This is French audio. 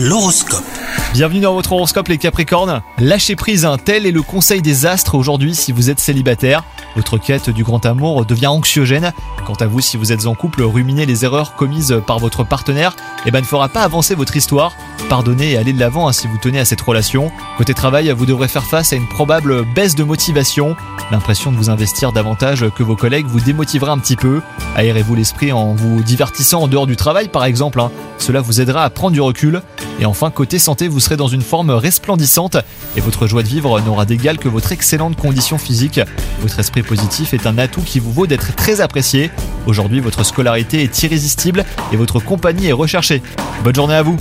L'horoscope. Bienvenue dans votre horoscope les Capricornes. Lâchez prise, un tel est le conseil des astres aujourd'hui si vous êtes célibataire. Votre quête du grand amour devient anxiogène. Quant à vous, si vous êtes en couple, ruminer les erreurs commises par votre partenaire eh ben, ne fera pas avancer votre histoire. Pardonnez et allez de l'avant hein, si vous tenez à cette relation. Côté travail, vous devrez faire face à une probable baisse de motivation. L'impression de vous investir davantage que vos collègues vous démotivera un petit peu. Aérez-vous l'esprit en vous divertissant en dehors du travail par exemple. hein. Cela vous aidera à prendre du recul. Et enfin, côté santé, vous serez dans une forme resplendissante et votre joie de vivre n'aura d'égal que votre excellente condition physique. Votre esprit positif est un atout qui vous vaut d'être très apprécié. Aujourd'hui, votre scolarité est irrésistible et votre compagnie est recherchée. Bonne journée à vous